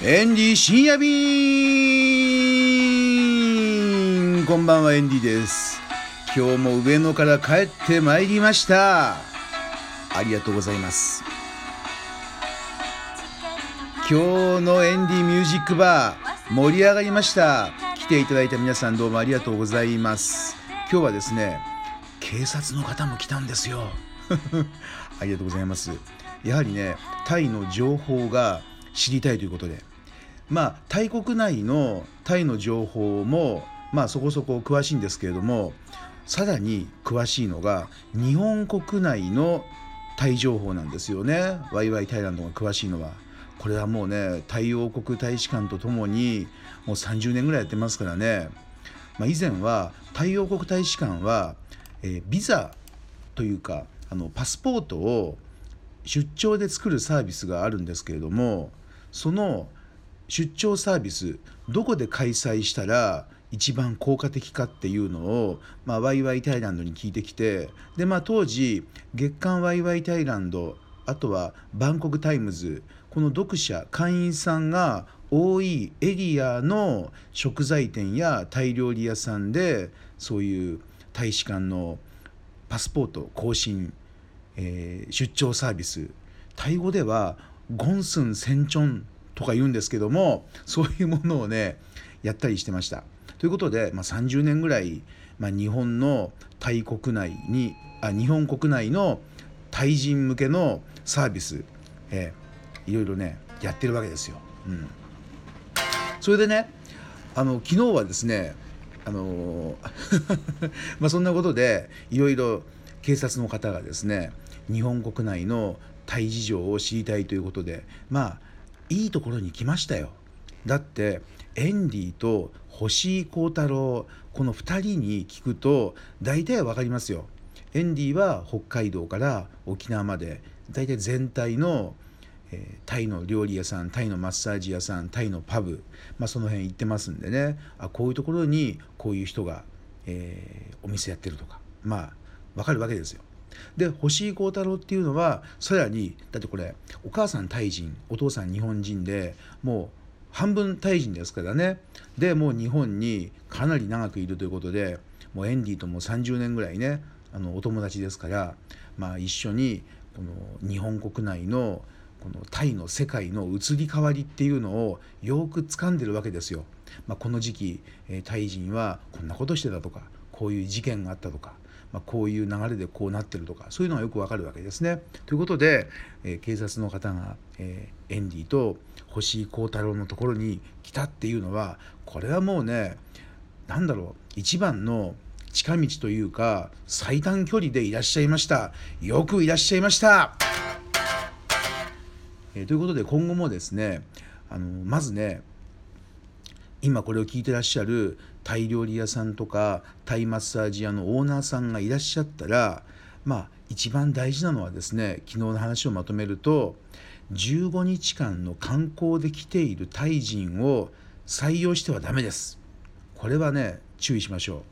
エンディ深夜便。こんばんはエンディです。今日も上野から帰ってまいりました。ありがとうございます。今日のエンディミュージックバー盛り上がりました。来ていただいた皆さんどうもありがとうございます。今日はですね警察の方も来たんですよ。ありがとうございます。やはりねタイの情報が知りたいということで。まあタイ国内のタイの情報もまあそこそこ詳しいんですけれどもさらに詳しいのが日本国内のタイ情報なんですよね。ワイワイタイランドが詳しいのは。これはもうねタイ王国大使館とともにもう30年ぐらいやってますからね、まあ、以前はタイ王国大使館は、えー、ビザというかあのパスポートを出張で作るサービスがあるんですけれどもその出張サービスどこで開催したら一番効果的かっていうのを、まあ、ワイワイタイランドに聞いてきてで、まあ、当時月刊ワイワイタイランドあとはバンコクタイムズこの読者会員さんが多いエリアの食材店やタイ料理屋さんでそういう大使館のパスポート更新、えー、出張サービス。タイ語ではゴンスンセンチョンとか言うんですけどもそういうものをねやったりしてました。ということで、まあ、30年ぐらい、まあ、日本のタイ国内にあ日本国内のタイ人向けのサービス、えー、いろいろねやってるわけですよ。うん、それでねあの昨日はですねあの まあそんなことでいろいろ警察の方がですね日本国内のタイ事情を知りたいということでまあいいところに来ましたよ。だってエンディと星井幸太郎この2人に聞くと大体は分かりますよ。エンディは北海道から沖縄まで大体全体の、えー、タイの料理屋さんタイのマッサージ屋さんタイのパブ、まあ、その辺行ってますんでね。あこういうところにこういう人が、えー、お店やってるとかまあ分かるわけですよ。で星井幸太郎っていうのはさらにだってこれお母さんタイ人お父さん日本人でもう半分タイ人ですからねでもう日本にかなり長くいるということでもうエンディとも30年ぐらいねあのお友達ですから、まあ、一緒にこの日本国内のこのタイの世界の移り変わりっていうのをよく掴んでるわけですよ。まあ、この時期、えタイ人はこんなことしてたとかこういう事件があったとかまあ、こういう流れでこうなってるとかそういうのがよくわかるわけですね。ということで、えー、警察の方が、えー、エンディと星井幸太郎のところに来たっていうのはこれはもうね何だろう一番の近道というか最短距離でいらっしゃいましたよくいらっしゃいました、えー、ということで今後もですねあのまずね今これを聞いてらっしゃるタイ料理屋さんとかタイマッサージ屋のオーナーさんがいらっしゃったらまあ一番大事なのはですね昨日の話をまとめると15日間の観光で来ているタイ人を採用してはダメです。これはね注意しましょ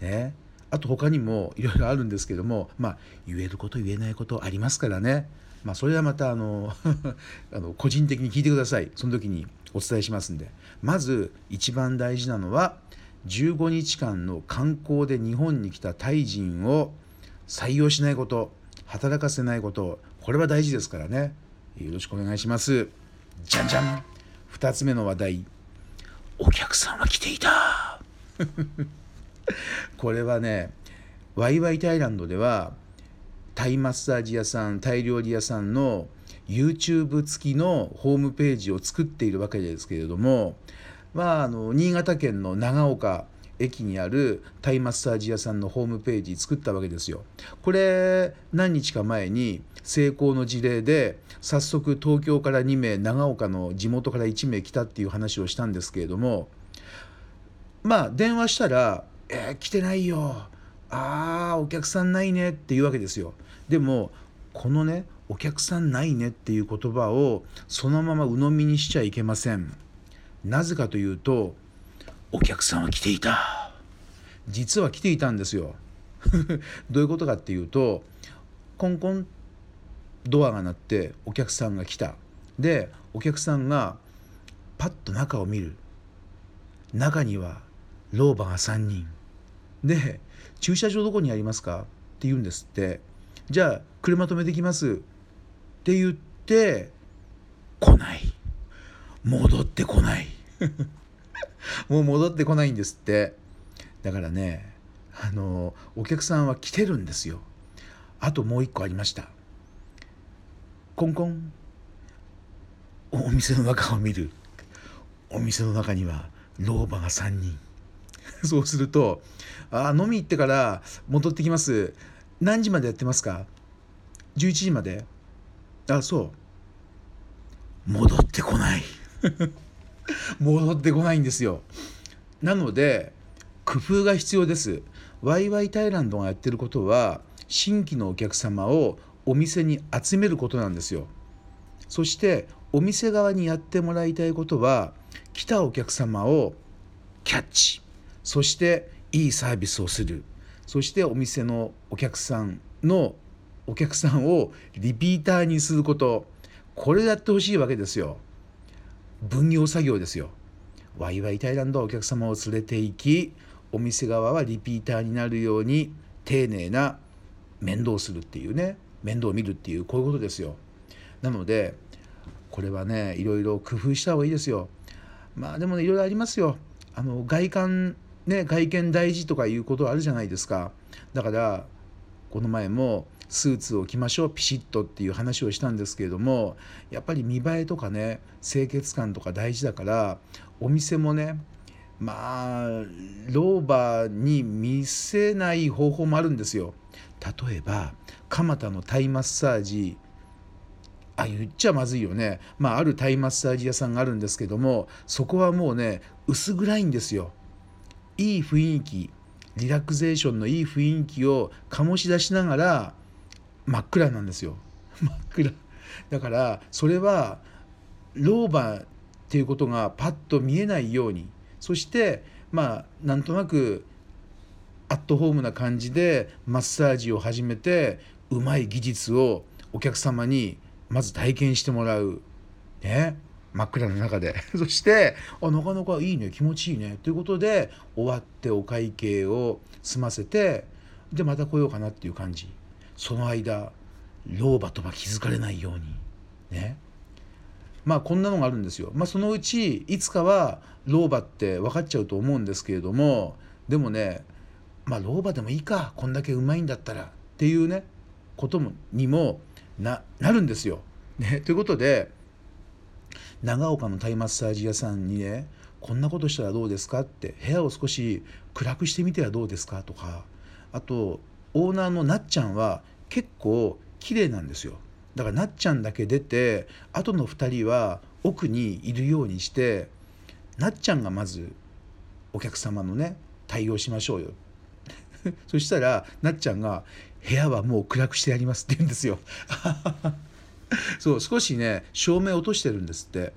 う。ね。あと他にもいろいろあるんですけどもまあ言えること言えないことありますからね。まあそれはまたあの あの個人的に聞いてください。その時にお伝えしますんで。まず一番大事なのは15日間の観光で日本に来たタイ人を採用しないこと働かせないことこれは大事ですからね。よろしくお願いします。じゃんじゃん。2つ目の話題。お客さんは来ていた。これはねワイワイタイランドではタイマッサージ屋さんタイ料理屋さんの YouTube 付きのホームページを作っているわけですけれどもまあ、あの新潟県の長岡駅にあるタイマッサージ屋さんのホームページ作ったわけですよ。これ何日か前に成功の事例で早速東京から2名長岡の地元から1名来たっていう話をしたんですけれどもまあ電話したら「えー、来てないよ」「ああお客さんないね」っていうわけですよ。でもこのね「お客さんないね」っていう言葉をそのまま鵜呑みにしちゃいけません。なぜかというとお客さんは来ていた。実は来ていたんですよ。どういうことかっていうとコンコンドアが鳴ってお客さんが来た。でお客さんがパッと中を見る。中には老婆が3人。で駐車場どこにありますか？って言うんですって。じゃあ車止めてきます。って言って来ない。戻ってこない もう戻ってこないんですって。だからねあのお客さんは来てるんですよ。あともう一個ありました。コンコン。お店の中を見る。お店の中には老婆が3人。そうすると「あ飲み行ってから戻ってきます。何時までやってますか ?11 時まで。あそう。戻ってこない。戻ってこないんですよ。なので工夫が必要です。ワイワイタイランドがやってることは新規のお客様をお店に集めることなんですよ。そしてお店側にやってもらいたいことは来たお客様をキャッチ。そしていいサービスをする。そしてお店のお客さんのお客さんをリピーターにすること。これやってほしいわけですよ。分業作業ですよ。ワイワイタイランドはお客様を連れて行きお店側はリピーターになるように丁寧な面倒するっていうね面倒を見るっていうこういうことですよ。なのでこれはねいろいろ工夫した方がいいですよ。まあでもねいろいろありますよ。あの外観ね外見大事とかいうことあるじゃないですか。だからこの前もスーツを着ましょうピシッとっていう話をしたんですけれどもやっぱり見栄えとかね清潔感とか大事だからお店もねまあ老婆に見せない方法もあるんですよ。例えば蒲田のタイマッサージあ言っちゃまずいよね、まあ、あるタイマッサージ屋さんがあるんですけどもそこはもうね薄暗いんですよ。いい雰囲気リラクゼーションのいい雰囲気を醸し出しながら真っ暗なんですよ。真っ暗。だからそれは老婆っていうことがパッと見えないように。そしてまあなんとなくアットホームな感じでマッサージを始めてうまい技術をお客様にまず体験してもらう。ね。真っ暗の中で。そしてあなかなかいいね。気持ちいいね。ということで終わってお会計を済ませてでまた来ようかなっていう感じ。その間老婆とは気づかれないように。ね。まあこんなのがあるんですよ。まあそのうちいつかは老婆って分かっちゃうと思うんですけれどもでもねまあ老婆でもいいか。こんだけうまいんだったら。っていうねこともにもななるんですよ。ね、ということで長岡のタイマッサージ屋さんにねこんなことしたらどうですかって部屋を少し暗くしてみてはどうですかとかあとオーナーのなっちゃんは結構綺麗なんですよ。だからなっちゃんだけ出てあとの2人は奥にいるようにしてなっちゃんがまずお客様のね対応しましょうよ そしたらなっちゃんが「部屋はもう暗くしてやります」って言うんですよ そう少しね照明落としてるんですって。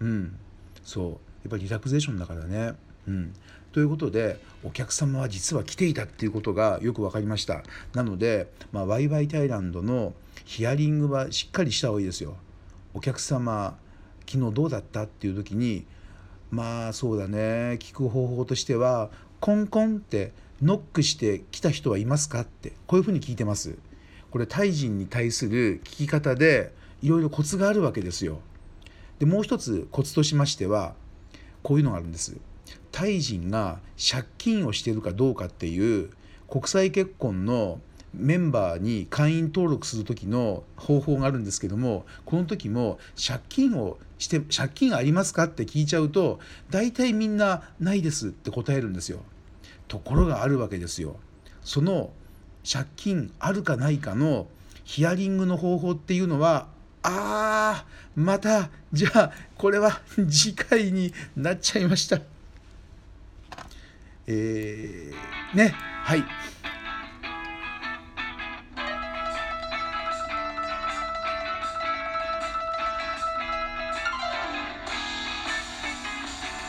うん。そう。やっぱりリラクゼーションだからね。うん。ということでお客様は実は来ていたっていうことがよく分かりました。なので、まあ、ワイワイタイランドのヒアリングはしっかりした方がいいですよ。お客様昨日どうだったっていう時にまあそうだね。聞く方法としてはコンコンってノックして来た人はいますかって。こういうふうに聞いてます。これタイ人に対する聞き方でいろいろコツがあるわけですよでもう一つコツとしましてはこういうのがあるんですタイ人が借金をしているかどうかっていう国際結婚のメンバーに会員登録する時の方法があるんですけどもこの時も借金をして借金ありますかって聞いちゃうと大体みんなないですって答えるんですよ。ところがあるわけですよ。その借金あるかないかのヒアリングの方法っていうのはあーまたじゃあこれは 次回になっちゃいました。えー、ねはい。